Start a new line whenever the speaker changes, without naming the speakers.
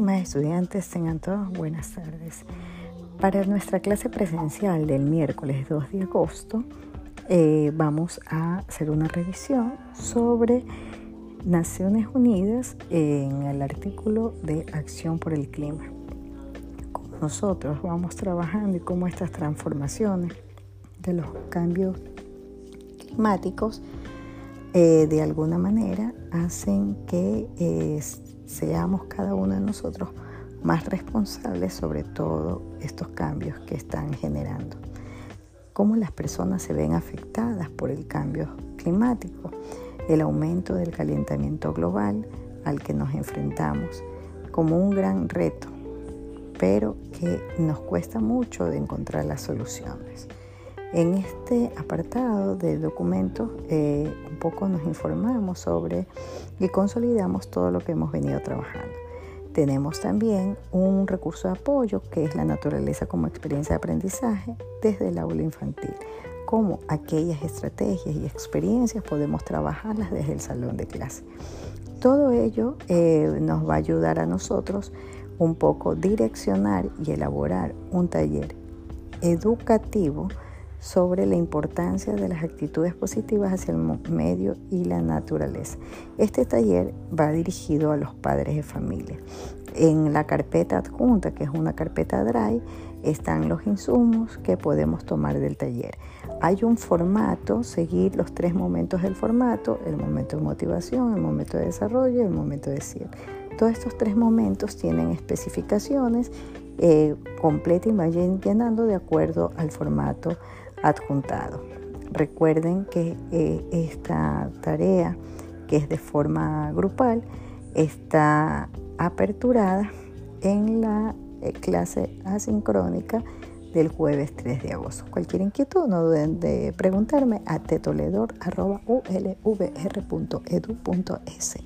estimadas estudiantes, tengan todos buenas tardes. Para nuestra clase presencial del miércoles 2 de agosto, eh, vamos a hacer una revisión sobre Naciones Unidas en el artículo de Acción por el Clima. Nosotros vamos trabajando y cómo estas transformaciones de los cambios climáticos eh, de alguna manera hacen que eh, seamos cada uno de nosotros más responsables sobre todo estos cambios que están generando. Cómo las personas se ven afectadas por el cambio climático, el aumento del calentamiento global al que nos enfrentamos como un gran reto, pero que nos cuesta mucho de encontrar las soluciones. En este apartado de documentos eh, un poco nos informamos sobre y consolidamos todo lo que hemos venido trabajando. Tenemos también un recurso de apoyo que es la naturaleza como experiencia de aprendizaje desde el aula infantil. Cómo aquellas estrategias y experiencias podemos trabajarlas desde el salón de clase. Todo ello eh, nos va a ayudar a nosotros un poco direccionar y elaborar un taller educativo sobre la importancia de las actitudes positivas hacia el medio y la naturaleza. Este taller va dirigido a los padres de familia. En la carpeta adjunta, que es una carpeta Drive, están los insumos que podemos tomar del taller. Hay un formato, seguir los tres momentos del formato, el momento de motivación, el momento de desarrollo y el momento de cierre. Todos estos tres momentos tienen especificaciones eh, completas y llenando de acuerdo al formato adjuntado. Recuerden que eh, esta tarea, que es de forma grupal, está aperturada en la eh, clase asincrónica del jueves 3 de agosto. Cualquier inquietud no duden de preguntarme a tetoledor.ulvr.edu.es.